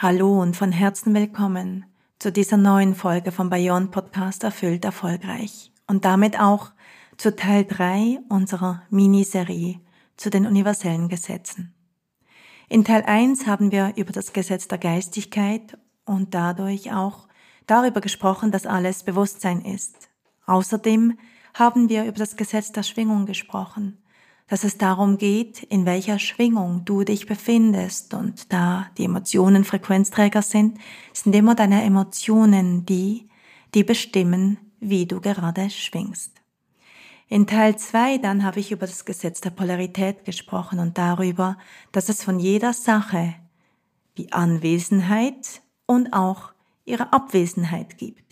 Hallo und von Herzen willkommen zu dieser neuen Folge vom Bayern Podcast Erfüllt Erfolgreich und damit auch zu Teil 3 unserer Miniserie zu den universellen Gesetzen. In Teil 1 haben wir über das Gesetz der Geistigkeit und dadurch auch darüber gesprochen, dass alles Bewusstsein ist. Außerdem haben wir über das Gesetz der Schwingung gesprochen dass es darum geht, in welcher Schwingung du dich befindest. Und da die Emotionen Frequenzträger sind, sind immer deine Emotionen die, die bestimmen, wie du gerade schwingst. In Teil 2 dann habe ich über das Gesetz der Polarität gesprochen und darüber, dass es von jeder Sache wie Anwesenheit und auch ihre Abwesenheit gibt.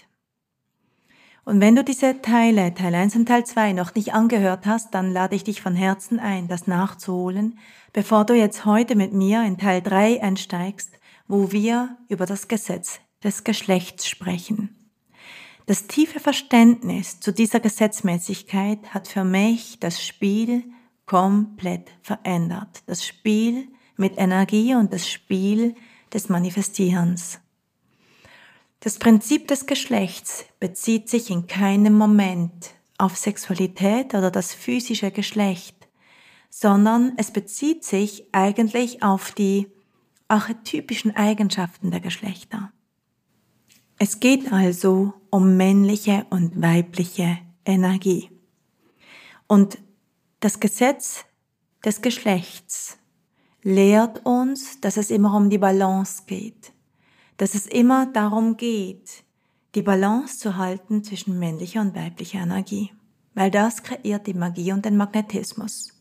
Und wenn du diese Teile, Teil 1 und Teil 2 noch nicht angehört hast, dann lade ich dich von Herzen ein, das nachzuholen, bevor du jetzt heute mit mir in Teil 3 einsteigst, wo wir über das Gesetz des Geschlechts sprechen. Das tiefe Verständnis zu dieser Gesetzmäßigkeit hat für mich das Spiel komplett verändert. Das Spiel mit Energie und das Spiel des Manifestierens. Das Prinzip des Geschlechts bezieht sich in keinem Moment auf Sexualität oder das physische Geschlecht, sondern es bezieht sich eigentlich auf die archetypischen Eigenschaften der Geschlechter. Es geht also um männliche und weibliche Energie. Und das Gesetz des Geschlechts lehrt uns, dass es immer um die Balance geht dass es immer darum geht, die Balance zu halten zwischen männlicher und weiblicher Energie, weil das kreiert die Magie und den Magnetismus.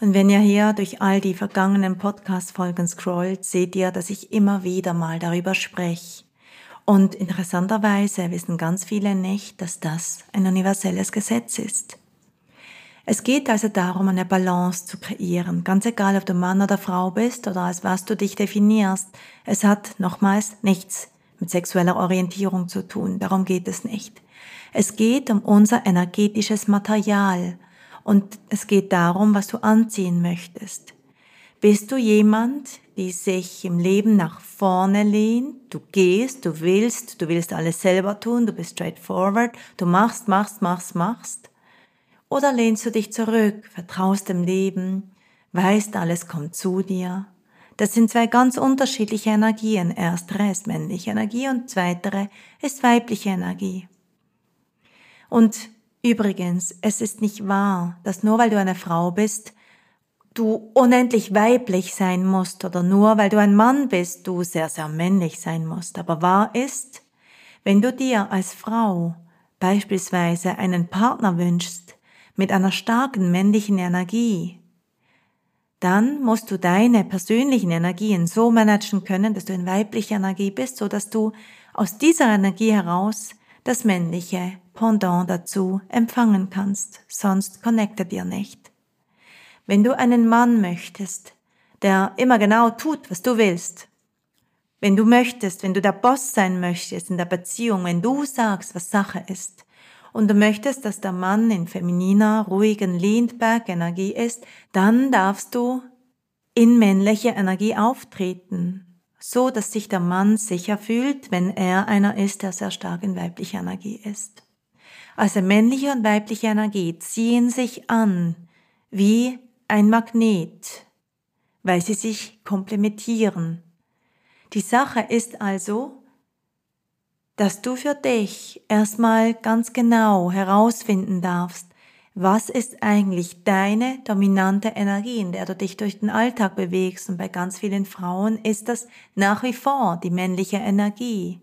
Und wenn ihr hier durch all die vergangenen Podcast-Folgen scrollt, seht ihr, dass ich immer wieder mal darüber spreche. Und interessanterweise wissen ganz viele nicht, dass das ein universelles Gesetz ist. Es geht also darum, eine Balance zu kreieren, ganz egal, ob du Mann oder Frau bist oder als was du dich definierst. Es hat nochmals nichts mit sexueller Orientierung zu tun, darum geht es nicht. Es geht um unser energetisches Material und es geht darum, was du anziehen möchtest. Bist du jemand, die sich im Leben nach vorne lehnt, du gehst, du willst, du willst alles selber tun, du bist straightforward, du machst, machst, machst, machst? Oder lehnst du dich zurück, vertraust dem Leben, weißt, alles kommt zu dir? Das sind zwei ganz unterschiedliche Energien. Erstere ist männliche Energie und zweitere ist weibliche Energie. Und übrigens, es ist nicht wahr, dass nur weil du eine Frau bist, du unendlich weiblich sein musst oder nur weil du ein Mann bist, du sehr, sehr männlich sein musst. Aber wahr ist, wenn du dir als Frau beispielsweise einen Partner wünschst, mit einer starken männlichen Energie, dann musst du deine persönlichen Energien so managen können, dass du in weiblicher Energie bist, so dass du aus dieser Energie heraus das männliche Pendant dazu empfangen kannst. Sonst connectet ihr nicht. Wenn du einen Mann möchtest, der immer genau tut, was du willst, wenn du möchtest, wenn du der Boss sein möchtest in der Beziehung, wenn du sagst, was Sache ist, und du möchtest, dass der Mann in femininer, ruhigen Leanback-Energie ist, dann darfst du in männliche Energie auftreten, so dass sich der Mann sicher fühlt, wenn er einer ist, der sehr stark in weiblicher Energie ist. Also männliche und weibliche Energie ziehen sich an wie ein Magnet, weil sie sich komplementieren. Die Sache ist also, dass du für dich erstmal ganz genau herausfinden darfst, was ist eigentlich deine dominante Energie, in der du dich durch den Alltag bewegst. Und bei ganz vielen Frauen ist das nach wie vor die männliche Energie.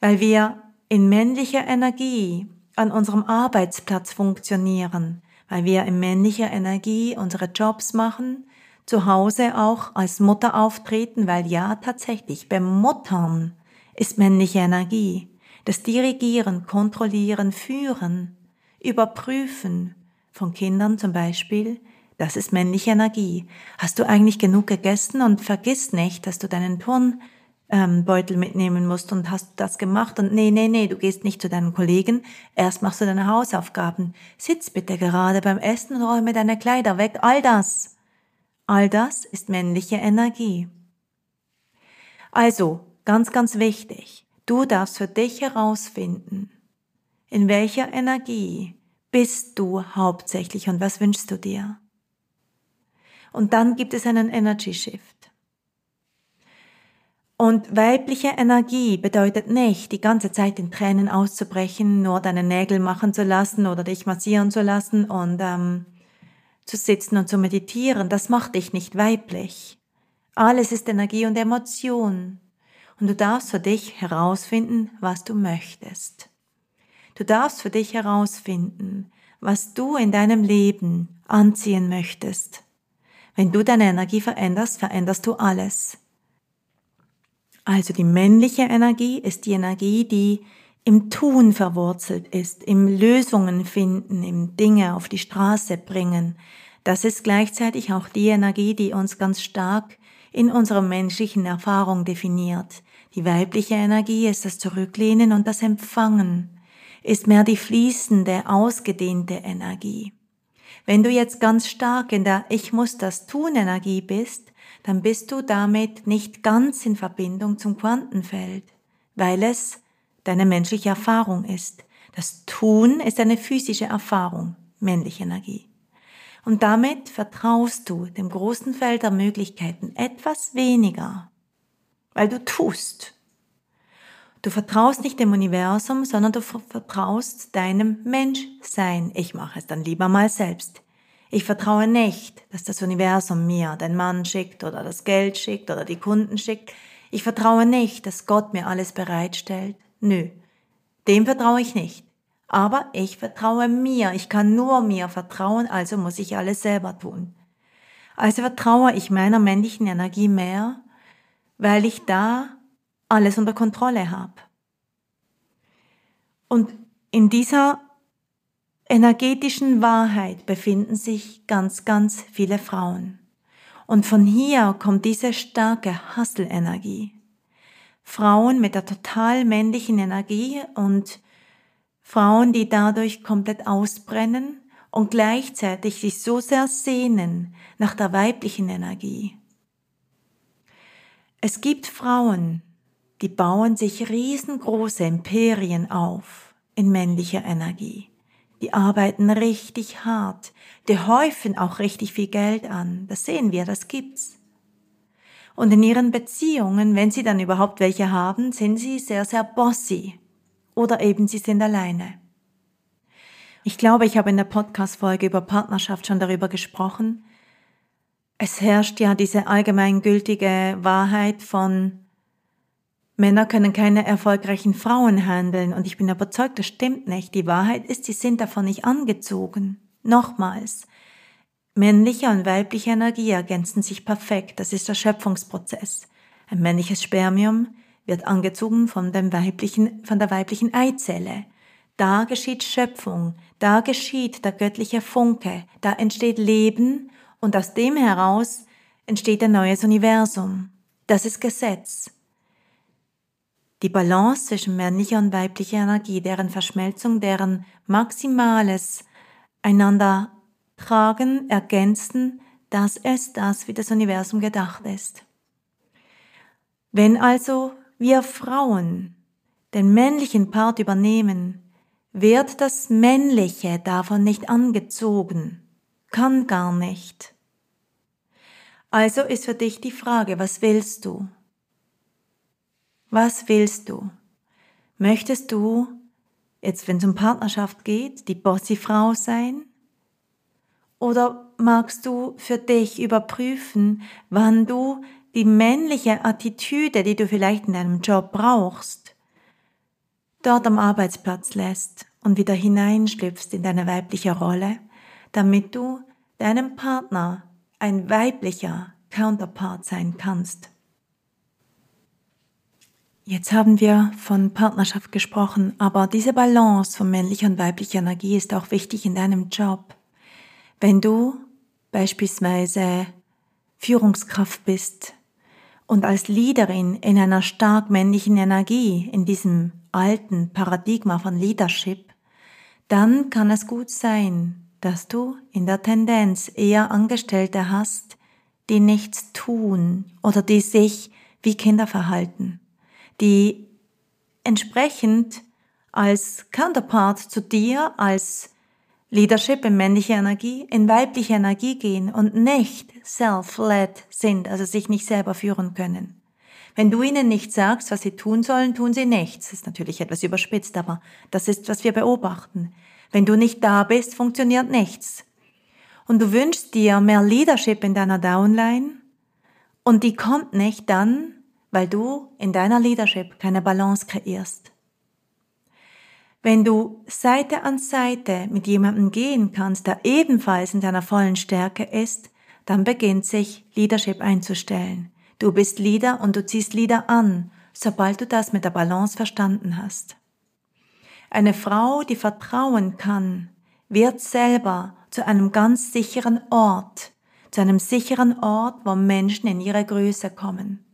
Weil wir in männlicher Energie an unserem Arbeitsplatz funktionieren, weil wir in männlicher Energie unsere Jobs machen, zu Hause auch als Mutter auftreten, weil ja tatsächlich beim Muttern ist männliche Energie. Das Dirigieren, Kontrollieren, Führen, Überprüfen von Kindern zum Beispiel, das ist männliche Energie. Hast du eigentlich genug gegessen und vergiss nicht, dass du deinen Turnbeutel mitnehmen musst und hast das gemacht und nee, nee, nee, du gehst nicht zu deinen Kollegen, erst machst du deine Hausaufgaben. Sitz bitte gerade beim Essen und räume deine Kleider weg, all das. All das ist männliche Energie. Also, Ganz, ganz wichtig. Du darfst für dich herausfinden, in welcher Energie bist du hauptsächlich und was wünschst du dir. Und dann gibt es einen Energy Shift. Und weibliche Energie bedeutet nicht, die ganze Zeit in Tränen auszubrechen, nur deine Nägel machen zu lassen oder dich massieren zu lassen und ähm, zu sitzen und zu meditieren. Das macht dich nicht weiblich. Alles ist Energie und Emotion und du darfst für dich herausfinden, was du möchtest. Du darfst für dich herausfinden, was du in deinem Leben anziehen möchtest. Wenn du deine Energie veränderst, veränderst du alles. Also die männliche Energie ist die Energie, die im Tun verwurzelt ist, im Lösungen finden, im Dinge auf die Straße bringen. Das ist gleichzeitig auch die Energie, die uns ganz stark in unserer menschlichen Erfahrung definiert. Die weibliche Energie ist das Zurücklehnen und das Empfangen, ist mehr die fließende, ausgedehnte Energie. Wenn du jetzt ganz stark in der Ich muss das tun Energie bist, dann bist du damit nicht ganz in Verbindung zum Quantenfeld, weil es deine menschliche Erfahrung ist. Das Tun ist eine physische Erfahrung, männliche Energie. Und damit vertraust du dem großen Feld der Möglichkeiten etwas weniger, weil du tust. Du vertraust nicht dem Universum, sondern du vertraust deinem Menschsein. Ich mache es dann lieber mal selbst. Ich vertraue nicht, dass das Universum mir den Mann schickt oder das Geld schickt oder die Kunden schickt. Ich vertraue nicht, dass Gott mir alles bereitstellt. Nö, dem vertraue ich nicht. Aber ich vertraue mir. Ich kann nur mir vertrauen, also muss ich alles selber tun. Also vertraue ich meiner männlichen Energie mehr, weil ich da alles unter Kontrolle habe. Und in dieser energetischen Wahrheit befinden sich ganz, ganz viele Frauen. Und von hier kommt diese starke Hustle-Energie. Frauen mit der total männlichen Energie und Frauen, die dadurch komplett ausbrennen und gleichzeitig sich so sehr sehnen nach der weiblichen Energie. Es gibt Frauen, die bauen sich riesengroße Imperien auf in männlicher Energie. Die arbeiten richtig hart, die häufen auch richtig viel Geld an. Das sehen wir, das gibt's. Und in ihren Beziehungen, wenn sie dann überhaupt welche haben, sind sie sehr, sehr bossy oder eben sie sind alleine. Ich glaube, ich habe in der Podcast-Folge über Partnerschaft schon darüber gesprochen. Es herrscht ja diese allgemeingültige Wahrheit von Männer können keine erfolgreichen Frauen handeln und ich bin überzeugt, das stimmt nicht. Die Wahrheit ist, sie sind davon nicht angezogen. Nochmals. Männliche und weibliche Energie ergänzen sich perfekt. Das ist der Schöpfungsprozess. Ein männliches Spermium wird angezogen von, dem weiblichen, von der weiblichen Eizelle. Da geschieht Schöpfung, da geschieht der göttliche Funke, da entsteht Leben und aus dem heraus entsteht ein neues Universum. Das ist Gesetz. Die Balance zwischen männlicher und weiblicher Energie, deren Verschmelzung, deren maximales einander tragen, ergänzen, das ist das, wie das Universum gedacht ist. Wenn also wir Frauen den männlichen Part übernehmen, wird das Männliche davon nicht angezogen, kann gar nicht. Also ist für dich die Frage, was willst du? Was willst du? Möchtest du, jetzt wenn es um Partnerschaft geht, die Bossy-Frau sein? Oder magst du für dich überprüfen, wann du die männliche Attitüde, die du vielleicht in deinem Job brauchst, dort am Arbeitsplatz lässt und wieder hineinschlüpfst in deine weibliche Rolle, damit du deinem Partner ein weiblicher Counterpart sein kannst. Jetzt haben wir von Partnerschaft gesprochen, aber diese Balance von männlicher und weiblicher Energie ist auch wichtig in deinem Job. Wenn du beispielsweise Führungskraft bist und als Leaderin in einer stark männlichen Energie, in diesem alten Paradigma von Leadership, dann kann es gut sein, dass du in der Tendenz eher Angestellte hast, die nichts tun oder die sich wie Kinder verhalten, die entsprechend als Counterpart zu dir, als Leadership in männliche Energie, in weibliche Energie gehen und nicht self-led sind, also sich nicht selber führen können. Wenn du ihnen nicht sagst, was sie tun sollen, tun sie nichts. Das ist natürlich etwas überspitzt, aber das ist, was wir beobachten. Wenn du nicht da bist, funktioniert nichts. Und du wünschst dir mehr Leadership in deiner Downline und die kommt nicht dann, weil du in deiner Leadership keine Balance kreierst. Wenn du Seite an Seite mit jemandem gehen kannst, der ebenfalls in deiner vollen Stärke ist, dann beginnt sich Leadership einzustellen. Du bist Leader und du ziehst Leader an, sobald du das mit der Balance verstanden hast. Eine Frau, die vertrauen kann, wird selber zu einem ganz sicheren Ort, zu einem sicheren Ort, wo Menschen in ihre Größe kommen.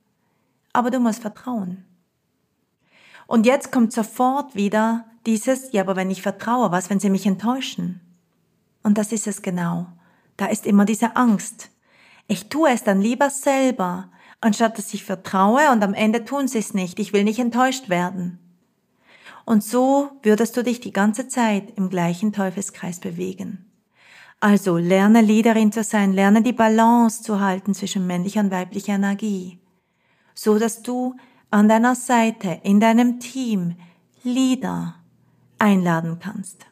Aber du musst vertrauen. Und jetzt kommt sofort wieder dieses, ja, aber wenn ich vertraue, was, wenn sie mich enttäuschen? Und das ist es genau. Da ist immer diese Angst. Ich tue es dann lieber selber, anstatt dass ich vertraue und am Ende tun sie es nicht. Ich will nicht enttäuscht werden. Und so würdest du dich die ganze Zeit im gleichen Teufelskreis bewegen. Also lerne Leaderin zu sein, lerne die Balance zu halten zwischen männlicher und weiblicher Energie, so dass du an deiner Seite, in deinem Team Leader einladen kannst.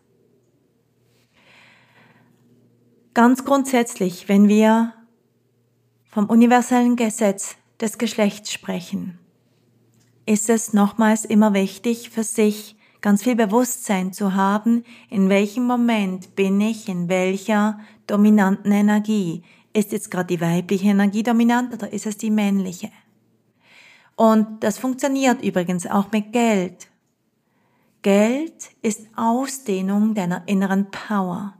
Ganz grundsätzlich, wenn wir vom universellen Gesetz des Geschlechts sprechen, ist es nochmals immer wichtig für sich ganz viel Bewusstsein zu haben, in welchem Moment bin ich, in welcher dominanten Energie. Ist jetzt gerade die weibliche Energie dominant oder ist es die männliche? Und das funktioniert übrigens auch mit Geld. Geld ist Ausdehnung deiner inneren Power.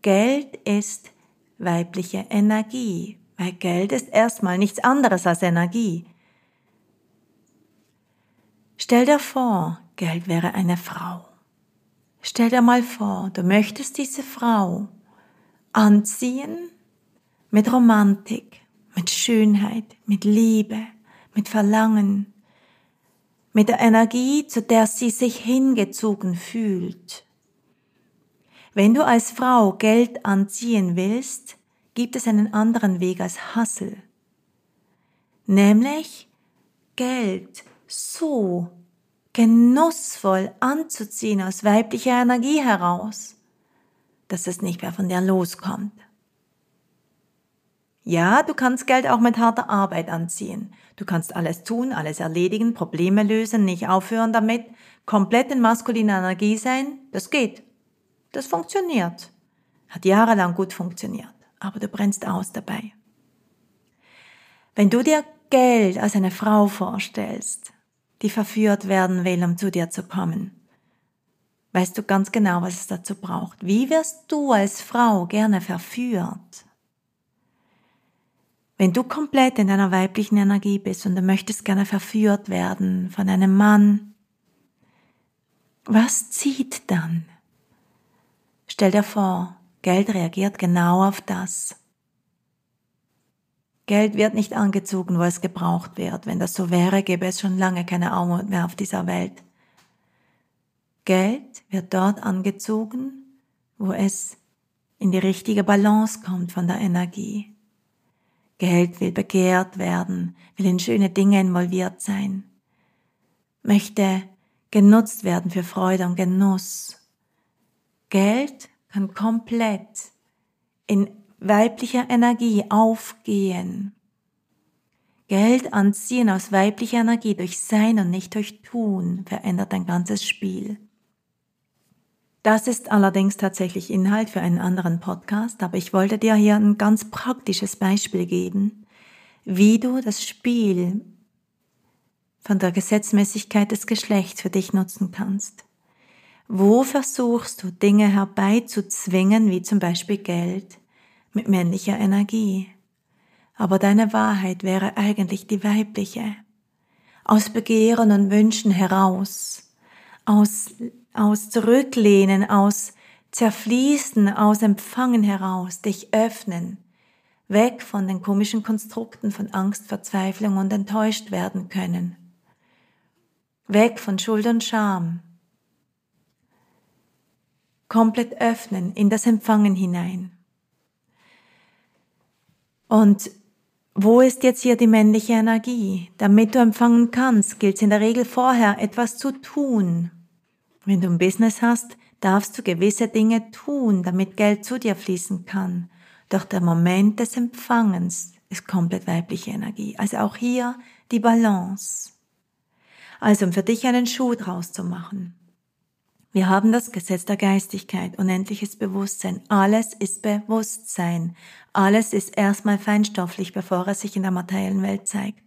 Geld ist weibliche Energie, weil Geld ist erstmal nichts anderes als Energie. Stell dir vor, Geld wäre eine Frau. Stell dir mal vor, du möchtest diese Frau anziehen mit Romantik, mit Schönheit, mit Liebe, mit Verlangen, mit der Energie, zu der sie sich hingezogen fühlt. Wenn du als Frau Geld anziehen willst, gibt es einen anderen Weg als Hassel. Nämlich Geld so genussvoll anzuziehen aus weiblicher Energie heraus, dass es nicht mehr von dir loskommt. Ja, du kannst Geld auch mit harter Arbeit anziehen. Du kannst alles tun, alles erledigen, Probleme lösen, nicht aufhören damit, komplett in maskuliner Energie sein. Das geht. Das funktioniert. Hat jahrelang gut funktioniert. Aber du brennst aus dabei. Wenn du dir Geld als eine Frau vorstellst, die verführt werden will, um zu dir zu kommen, weißt du ganz genau, was es dazu braucht. Wie wirst du als Frau gerne verführt? Wenn du komplett in deiner weiblichen Energie bist und du möchtest gerne verführt werden von einem Mann, was zieht dann? Stell dir vor, Geld reagiert genau auf das. Geld wird nicht angezogen, wo es gebraucht wird. Wenn das so wäre, gäbe es schon lange keine Armut mehr auf dieser Welt. Geld wird dort angezogen, wo es in die richtige Balance kommt von der Energie. Geld will begehrt werden, will in schöne Dinge involviert sein. möchte genutzt werden für Freude und Genuss. Geld kann komplett in weiblicher Energie aufgehen. Geld anziehen aus weiblicher Energie durch Sein und nicht durch Tun verändert ein ganzes Spiel. Das ist allerdings tatsächlich Inhalt für einen anderen Podcast, aber ich wollte dir hier ein ganz praktisches Beispiel geben, wie du das Spiel von der Gesetzmäßigkeit des Geschlechts für dich nutzen kannst. Wo versuchst du Dinge herbeizuzwingen, wie zum Beispiel Geld, mit männlicher Energie? Aber deine Wahrheit wäre eigentlich die weibliche. Aus Begehren und Wünschen heraus, aus aus Zurücklehnen, aus Zerfließen, aus Empfangen heraus, dich öffnen, weg von den komischen Konstrukten von Angst, Verzweiflung und enttäuscht werden können, weg von Schuld und Scham, komplett öffnen in das Empfangen hinein. Und wo ist jetzt hier die männliche Energie? Damit du empfangen kannst, gilt es in der Regel vorher etwas zu tun. Wenn du ein Business hast, darfst du gewisse Dinge tun, damit Geld zu dir fließen kann. Doch der Moment des Empfangens ist komplett weibliche Energie. Also auch hier die Balance. Also um für dich einen Schuh draus zu machen. Wir haben das Gesetz der Geistigkeit, unendliches Bewusstsein. Alles ist Bewusstsein. Alles ist erstmal feinstofflich, bevor es sich in der materiellen Welt zeigt.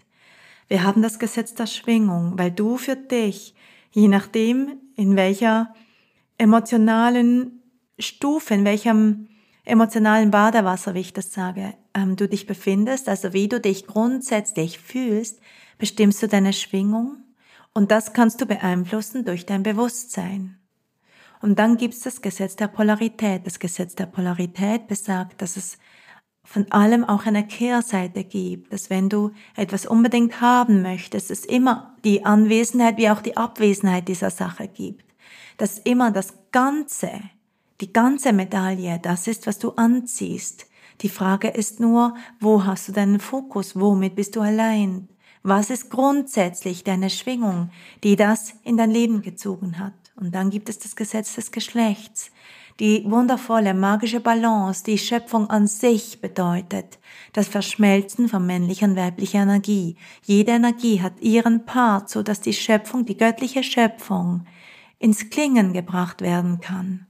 Wir haben das Gesetz der Schwingung, weil du für dich, je nachdem, in welcher emotionalen Stufe, in welchem emotionalen Badewasser, wie ich das sage, ähm, du dich befindest, also wie du dich grundsätzlich fühlst, bestimmst du deine Schwingung und das kannst du beeinflussen durch dein Bewusstsein. Und dann gibt es das Gesetz der Polarität. Das Gesetz der Polarität besagt, dass es von allem auch eine Kehrseite gibt, dass wenn du etwas unbedingt haben möchtest, es immer die Anwesenheit wie auch die Abwesenheit dieser Sache gibt. Dass immer das Ganze, die ganze Medaille, das ist, was du anziehst. Die Frage ist nur, wo hast du deinen Fokus, womit bist du allein? Was ist grundsätzlich deine Schwingung, die das in dein Leben gezogen hat? Und dann gibt es das Gesetz des Geschlechts die wundervolle magische Balance, die Schöpfung an sich bedeutet, das Verschmelzen von männlicher und weiblicher Energie. Jede Energie hat ihren Part, so dass die Schöpfung, die göttliche Schöpfung, ins Klingen gebracht werden kann.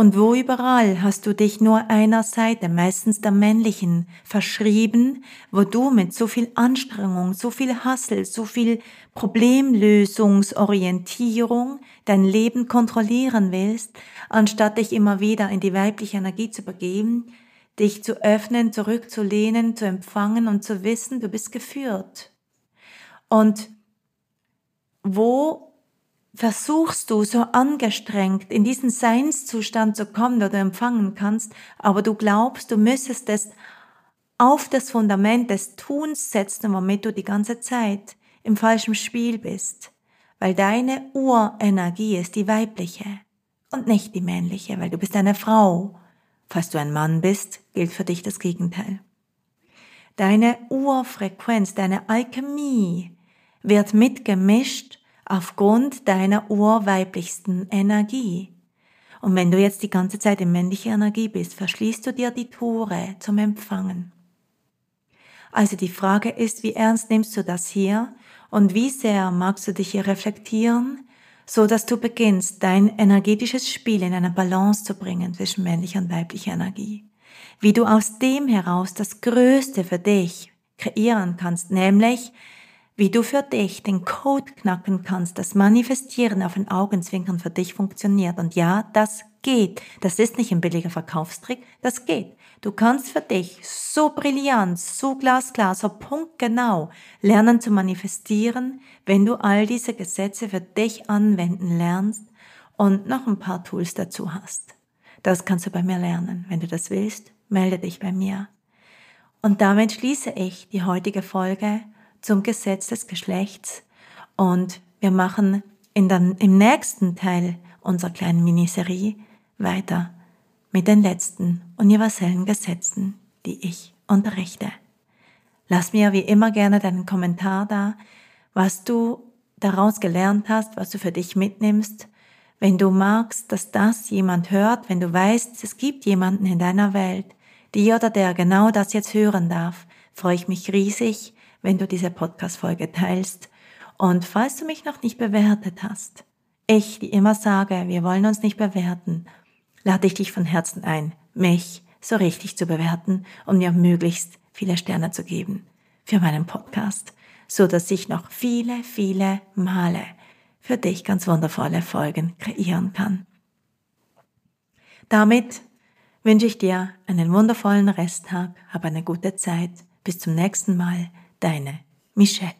Und wo überall hast du dich nur einer Seite, meistens der männlichen, verschrieben, wo du mit so viel Anstrengung, so viel Hassel, so viel Problemlösungsorientierung dein Leben kontrollieren willst, anstatt dich immer wieder in die weibliche Energie zu begeben, dich zu öffnen, zurückzulehnen, zu empfangen und zu wissen, du bist geführt. Und wo versuchst du so angestrengt in diesen Seinszustand zu kommen, der du empfangen kannst, aber du glaubst, du müsstest es auf das Fundament des Tuns setzen, womit du die ganze Zeit im falschen Spiel bist, weil deine Urenergie ist die weibliche und nicht die männliche, weil du bist eine Frau. Falls du ein Mann bist, gilt für dich das Gegenteil. Deine Urfrequenz, deine Alchemie wird mitgemischt aufgrund deiner urweiblichsten Energie. Und wenn du jetzt die ganze Zeit in männlicher Energie bist, verschließt du dir die Tore zum Empfangen. Also die Frage ist, wie ernst nimmst du das hier und wie sehr magst du dich hier reflektieren, so dass du beginnst, dein energetisches Spiel in eine Balance zu bringen zwischen männlicher und weiblicher Energie. Wie du aus dem heraus das Größte für dich kreieren kannst, nämlich wie du für dich den Code knacken kannst, das Manifestieren auf den Augenzwinkern für dich funktioniert. Und ja, das geht. Das ist nicht ein billiger Verkaufstrick, das geht. Du kannst für dich so brillant, so glasklar, so punktgenau lernen zu manifestieren, wenn du all diese Gesetze für dich anwenden lernst und noch ein paar Tools dazu hast. Das kannst du bei mir lernen. Wenn du das willst, melde dich bei mir. Und damit schließe ich die heutige Folge zum Gesetz des Geschlechts und wir machen in den, im nächsten Teil unserer kleinen Miniserie weiter mit den letzten universellen Gesetzen, die ich unterrichte. Lass mir wie immer gerne deinen Kommentar da, was du daraus gelernt hast, was du für dich mitnimmst. Wenn du magst, dass das jemand hört, wenn du weißt, es gibt jemanden in deiner Welt, die oder der genau das jetzt hören darf, freue ich mich riesig, wenn du diese Podcast-Folge teilst. Und falls du mich noch nicht bewertet hast, ich, die immer sage, wir wollen uns nicht bewerten, lade ich dich von Herzen ein, mich so richtig zu bewerten und mir möglichst viele Sterne zu geben für meinen Podcast, so dass ich noch viele, viele Male für dich ganz wundervolle Folgen kreieren kann. Damit wünsche ich dir einen wundervollen Resttag, hab eine gute Zeit. Bis zum nächsten Mal, deine Michelle.